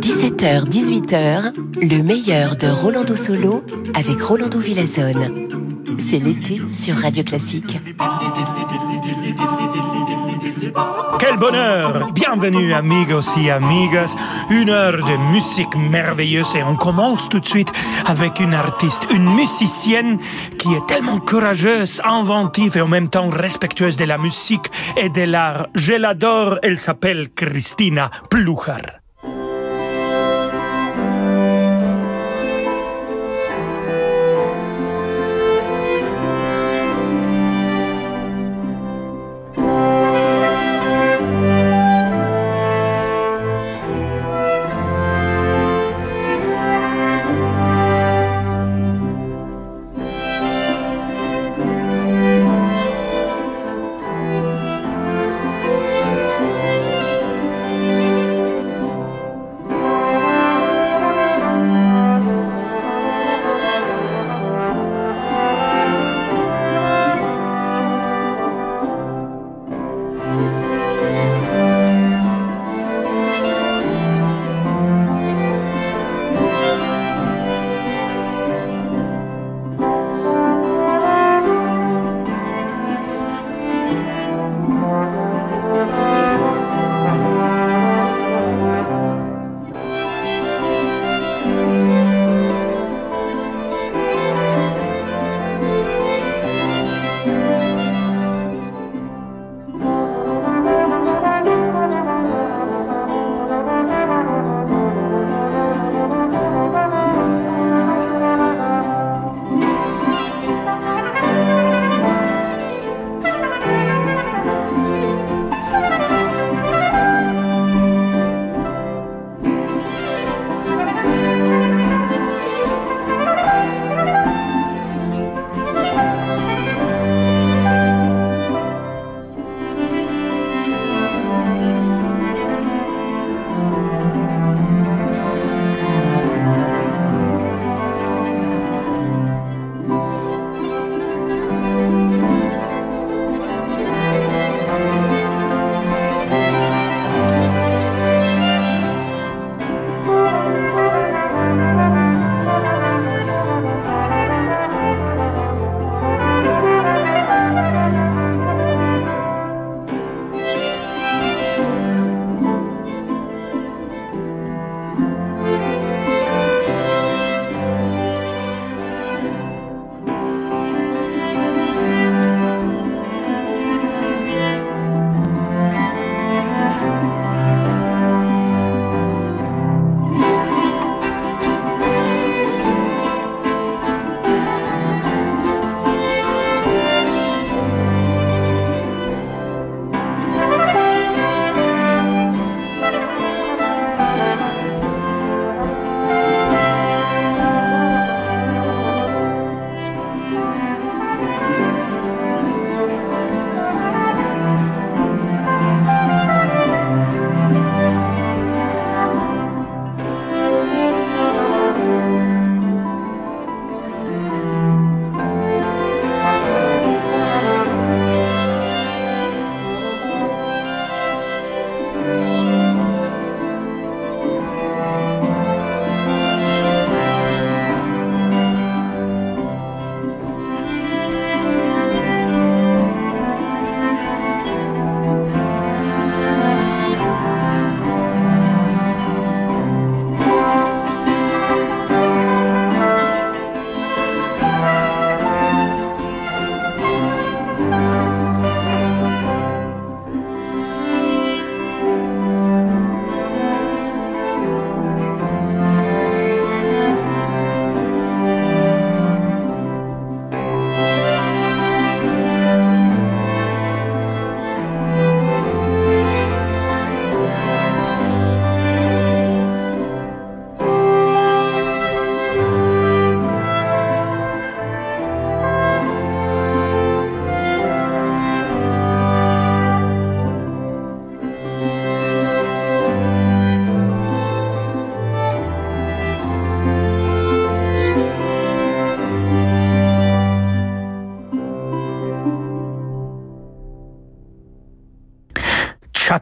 17h, 18h, le meilleur de Rolando Solo avec Rolando Villazone. C'est l'été sur Radio Classique. Quel bonheur Bienvenue amigos et amigas. Une heure de musique merveilleuse et on commence tout de suite avec une artiste, une musicienne qui est tellement courageuse, inventive et en même temps respectueuse de la musique et de l'art. Je l'adore, elle s'appelle Christina Pluchar.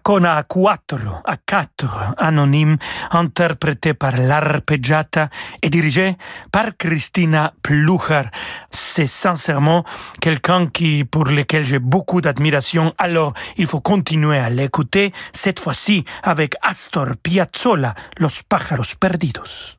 Acona 4 à 4 anonyme interprété par l'arpeggiata et dirigé par Christina Plucher. C'est sincèrement quelqu'un qui, pour lequel j'ai beaucoup d'admiration. Alors, il faut continuer à l'écouter, cette fois-ci avec Astor Piazzolla, Los pájaros perdidos.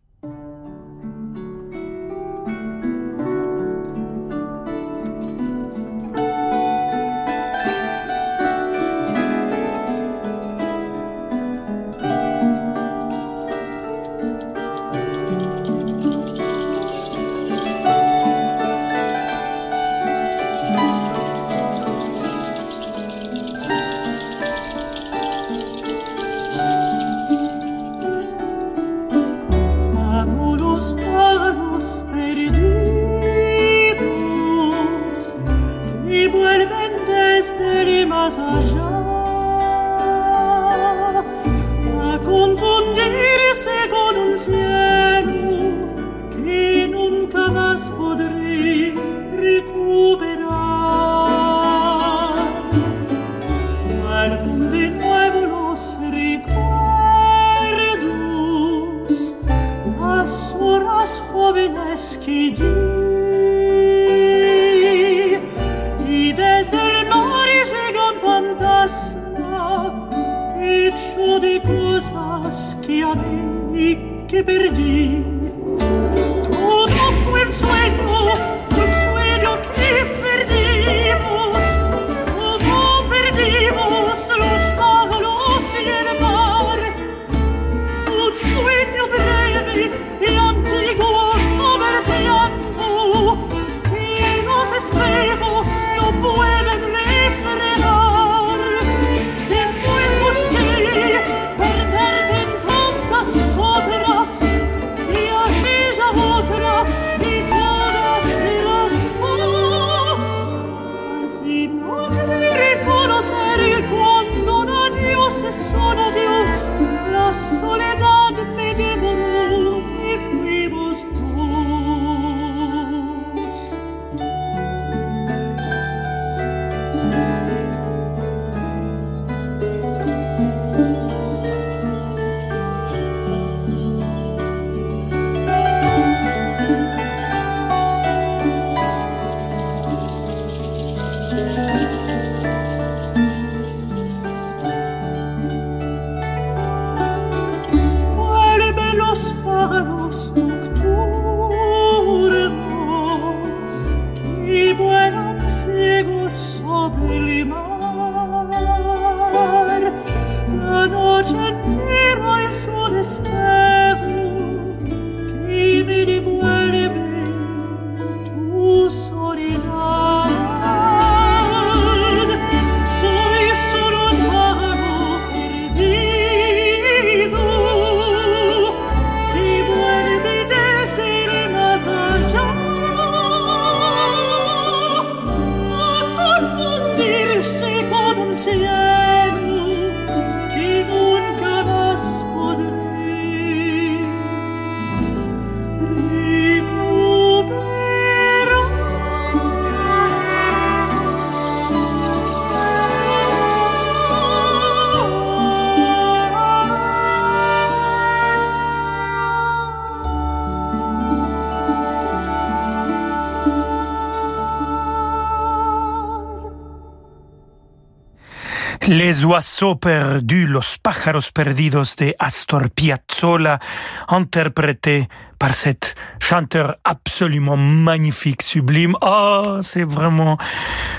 Les oiseaux perdus, Los pájaros perdidos de Astor Piazzolla, interprété par cet chanteur absolument magnifique, sublime. Oh, c'est vraiment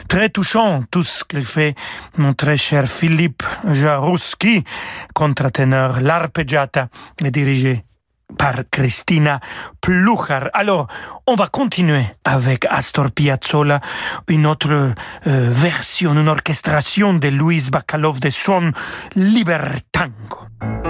très touchant tout ce qu'il fait mon très cher Philippe Jarouski, contre-téneur, l'arpeggiata est dirigé par Christina Plucher. Alors, on va continuer avec Astor Piazzolla, une autre euh, version, une orchestration de Louis Bacalov de son Libertango.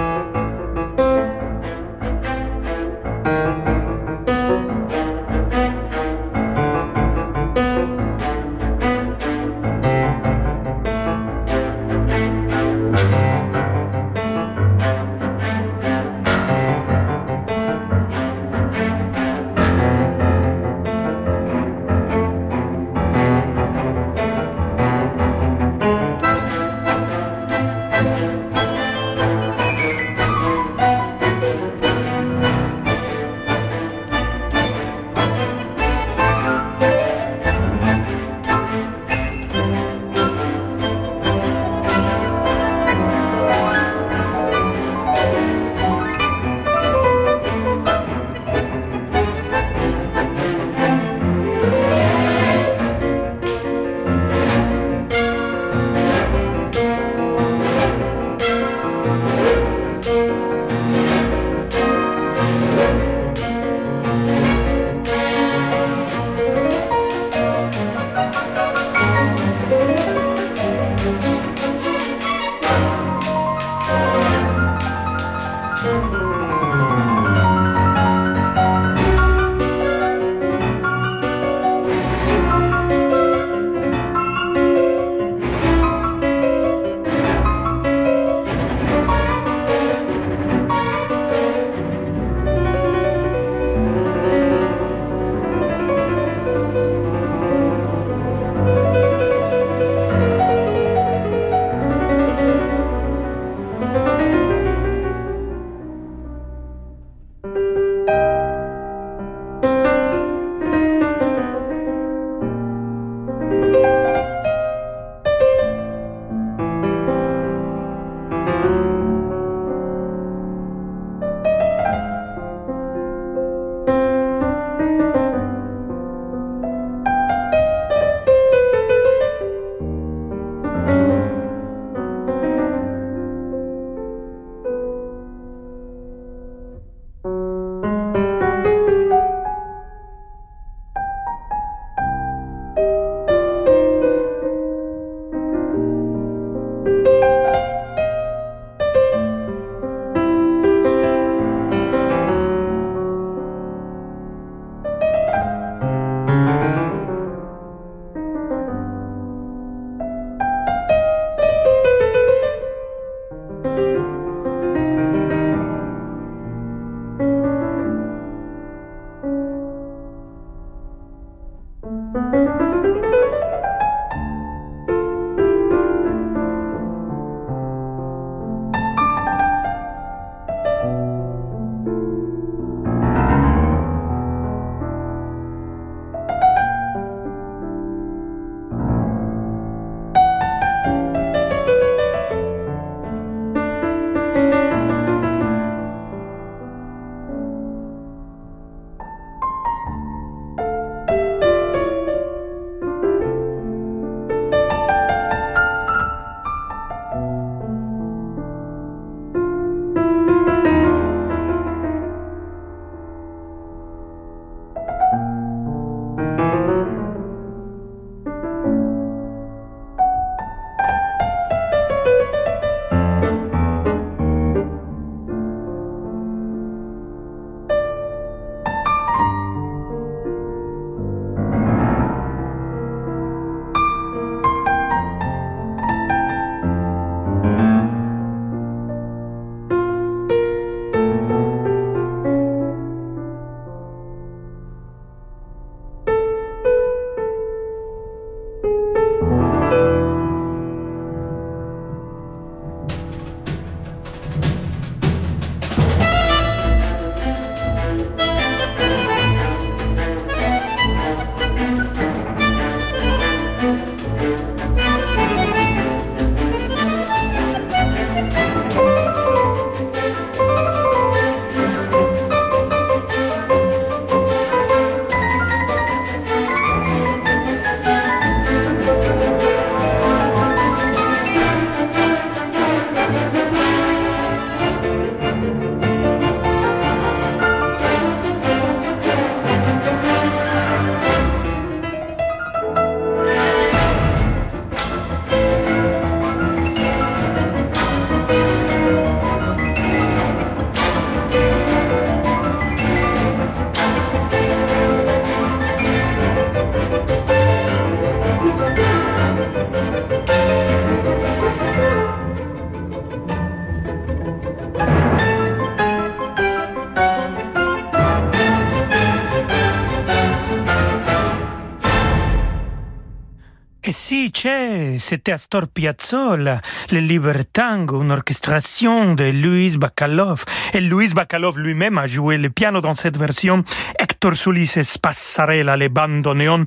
C'était Astor Piazzolla, le Libertango, une orchestration de Louis Bacalov. Et Louis Bacalov lui-même a joué le piano dans cette version. Hector Solis Passarella, les bandoneon.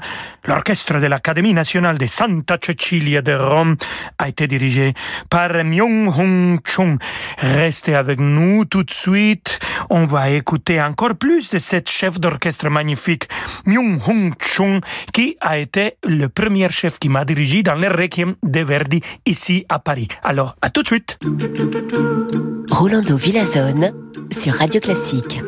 L'orchestre de l'Académie nationale de Santa Cecilia de Rome a été dirigé par Myung Hong Chung. Restez avec nous tout de suite. On va écouter encore plus de cette chef d'orchestre magnifique, Myung Hong Chung, qui a été le premier chef qui m'a dirigé dans le Requiem de Verdi ici à Paris. Alors, à tout de suite. Rolando Villazone sur Radio Classique.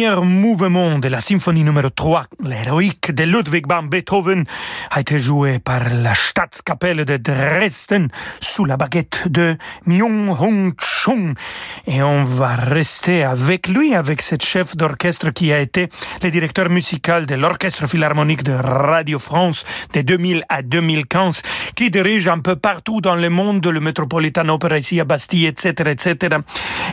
Premier mouvement de la symphonie numéro 3, l'héroïque de Ludwig van Beethoven, a été joué par la Staatskapelle de Dresden sous la baguette de Myung-Hong Chung. Et on va rester avec lui, avec cette chef d'orchestre qui a été le directeur musical de l'Orchestre Philharmonique de Radio France de 2000 à 2015, qui dirige un peu partout dans le monde le Metropolitan Opera ici à Bastille, etc., etc.,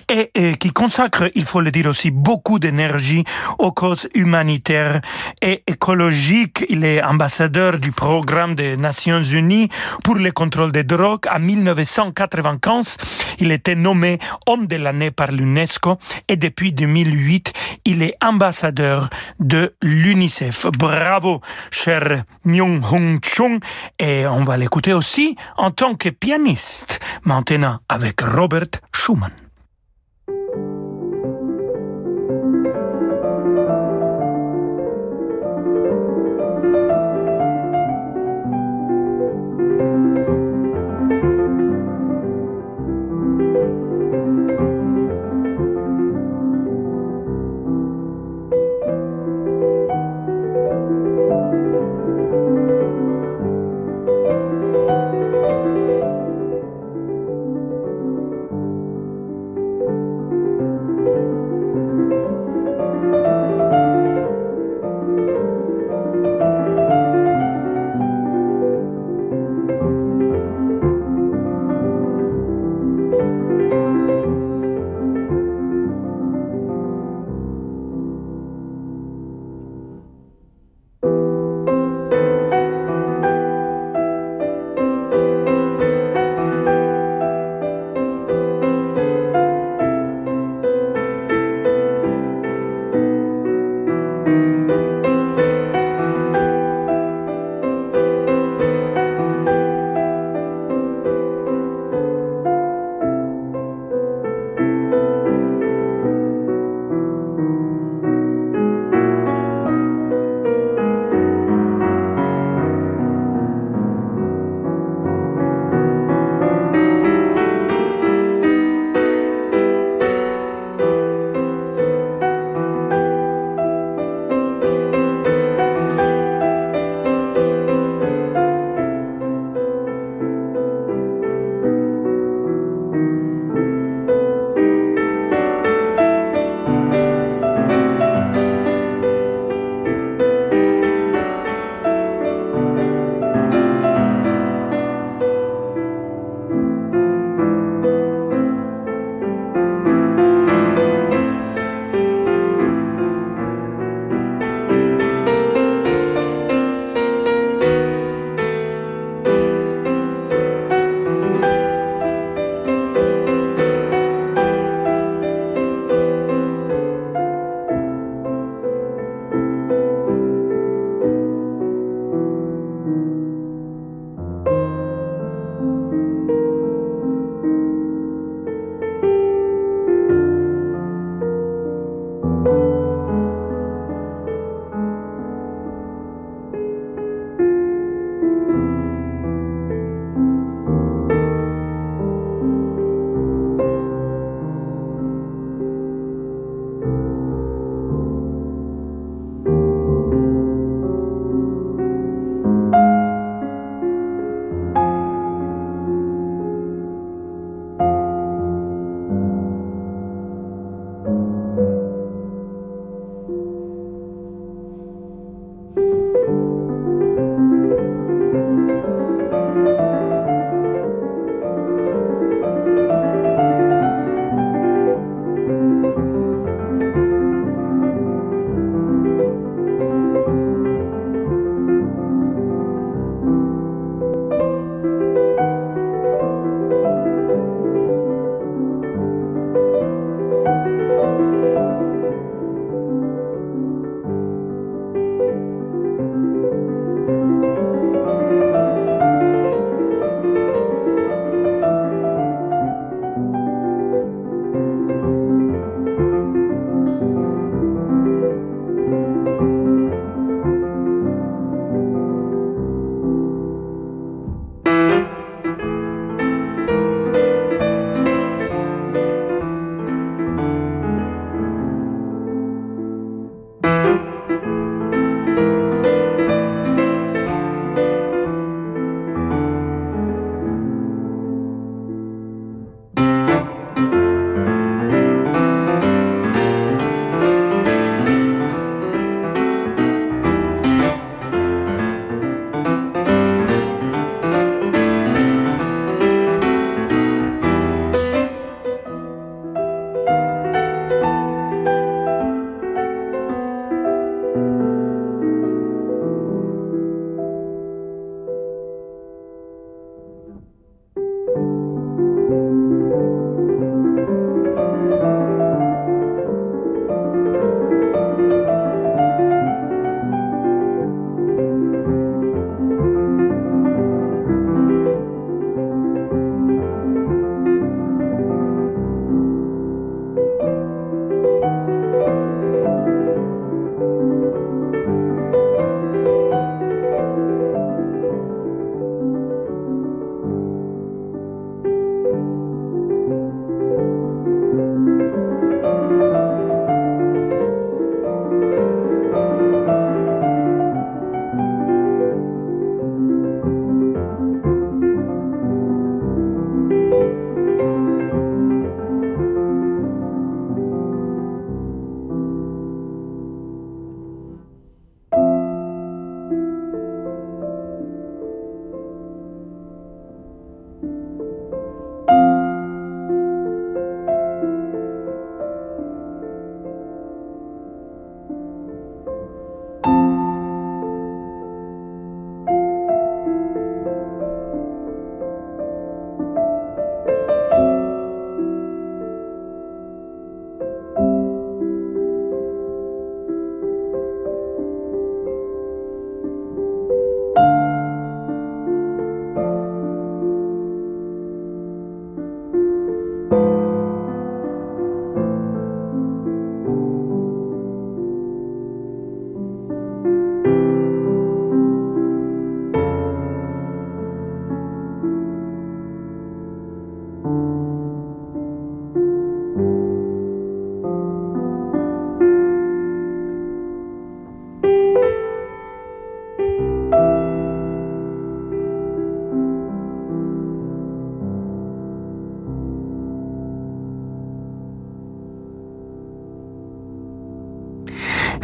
et, et qui consacre, il faut le dire aussi, beaucoup d'énergie aux causes humanitaires et écologiques. Il est ambassadeur du programme des Nations Unies pour le contrôle des drogues. En 1995, il était nommé homme de l'année par l'UNESCO et depuis 2008, il est ambassadeur de l'UNICEF. Bravo, cher Myung Hong Chung. Et on va l'écouter aussi en tant que pianiste, maintenant avec Robert Schumann.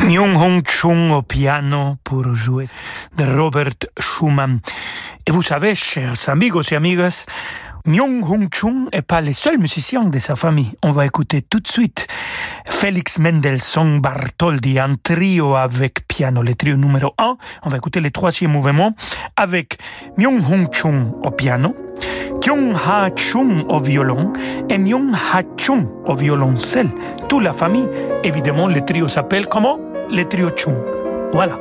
Myung Hong Chung au piano pour jouer de Robert Schumann. Et vous savez, chers amigos et amigas, Myung Hong Chung n'est pas le seul musicien de sa famille. On va écouter tout de suite Félix Mendelssohn Bartholdy en trio avec piano, le trio numéro 1. On va écouter le troisième mouvement avec Myung Hong Chung au piano, Kyung Ha Chung au violon et Myung Ha Chung au violoncelle. Toute la famille. Évidemment, le trio s'appelle comment? Les trio Chung. Voilà.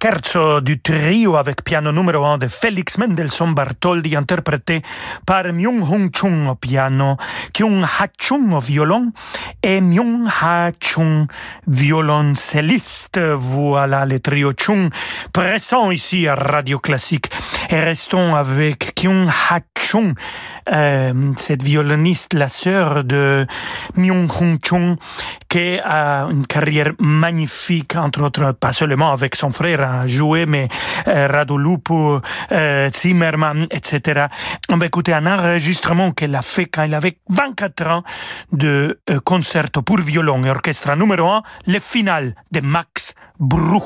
Scherzo du trio avec piano numéro 1 de Félix Mendelssohn Bartholdi interprété par Myung-Hung Chung au piano, Kyung Ha Chung au violon et Myung Ha Chung violoncelliste. Voilà le trio Chung présent ici à Radio Classique. Et restons avec Kyung Ha Chung, euh, cette violoniste, la sœur de Myung-Hung Chung, qui a une carrière magnifique, entre autres, pas seulement avec son frère a joué, mais euh, Radolupo, euh, Zimmerman, etc. On va écouter un enregistrement qu'elle a fait quand elle avait 24 ans de euh, concerto pour violon et orchestre numéro 1, le final de Max Bruch.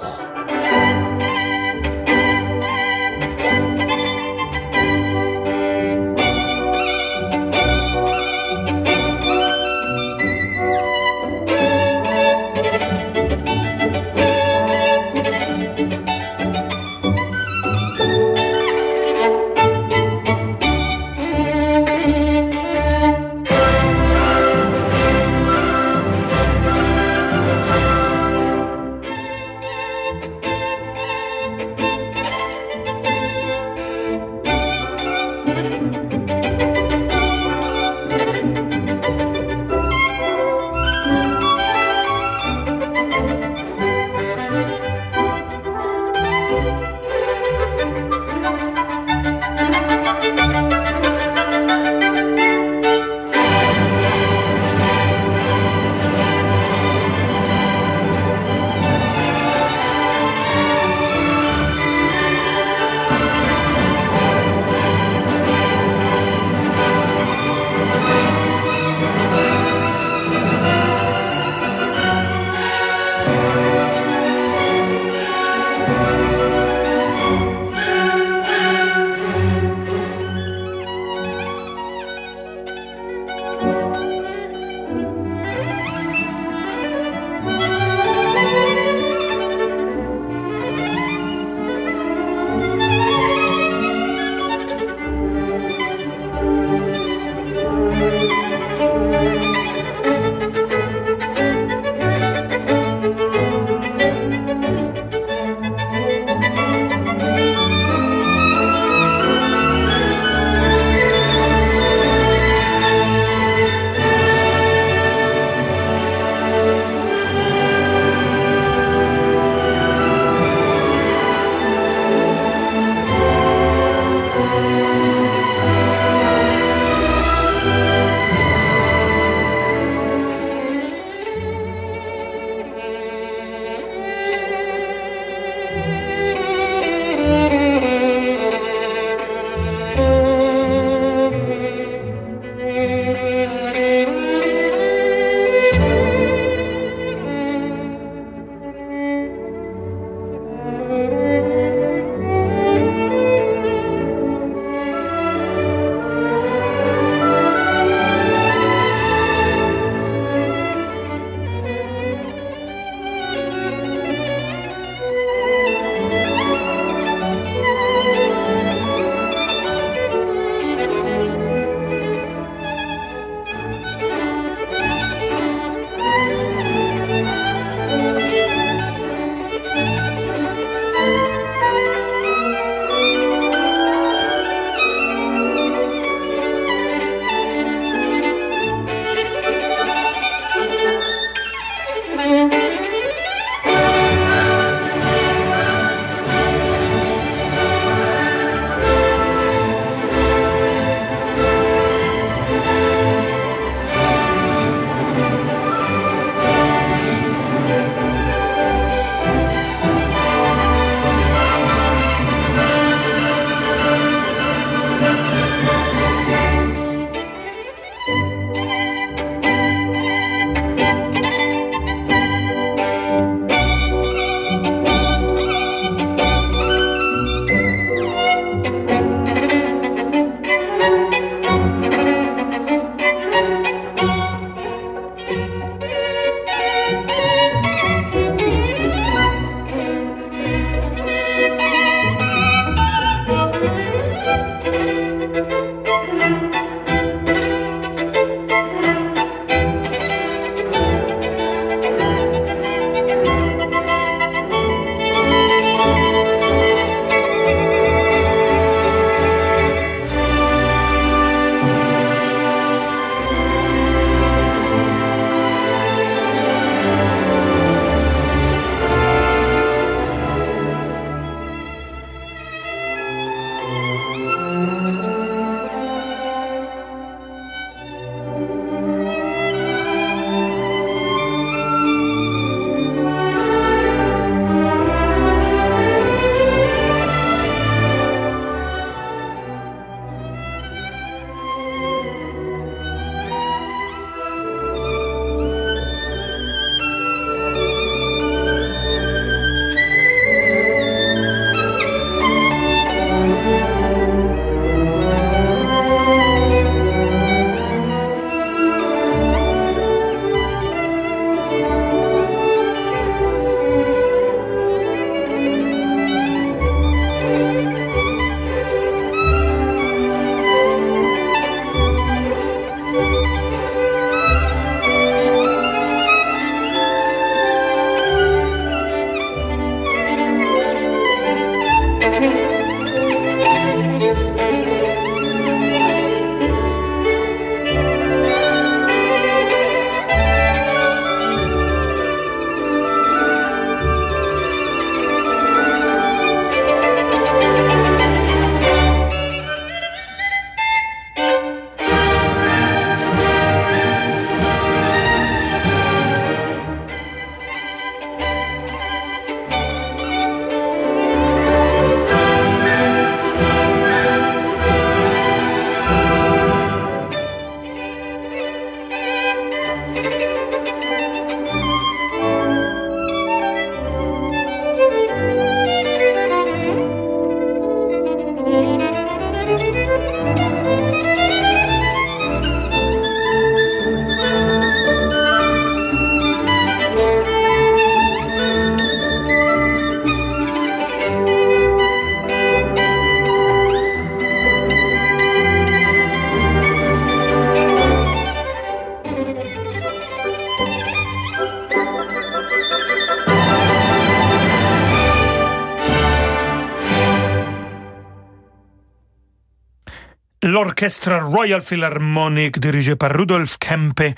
L'orchestre Royal Philharmonic dirigé par Rudolf Kempe.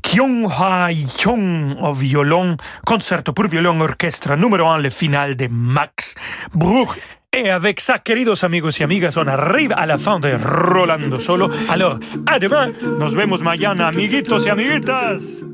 Kyung Ha Yong au violon, concerto pour violon orchestre numéro 1, le final de Max Bruch. Et avec ça, queridos amigos y amigas, on arrive à la fin de Rolando Solo. Alors, à nos vemos mañana, amiguitos y amiguitas.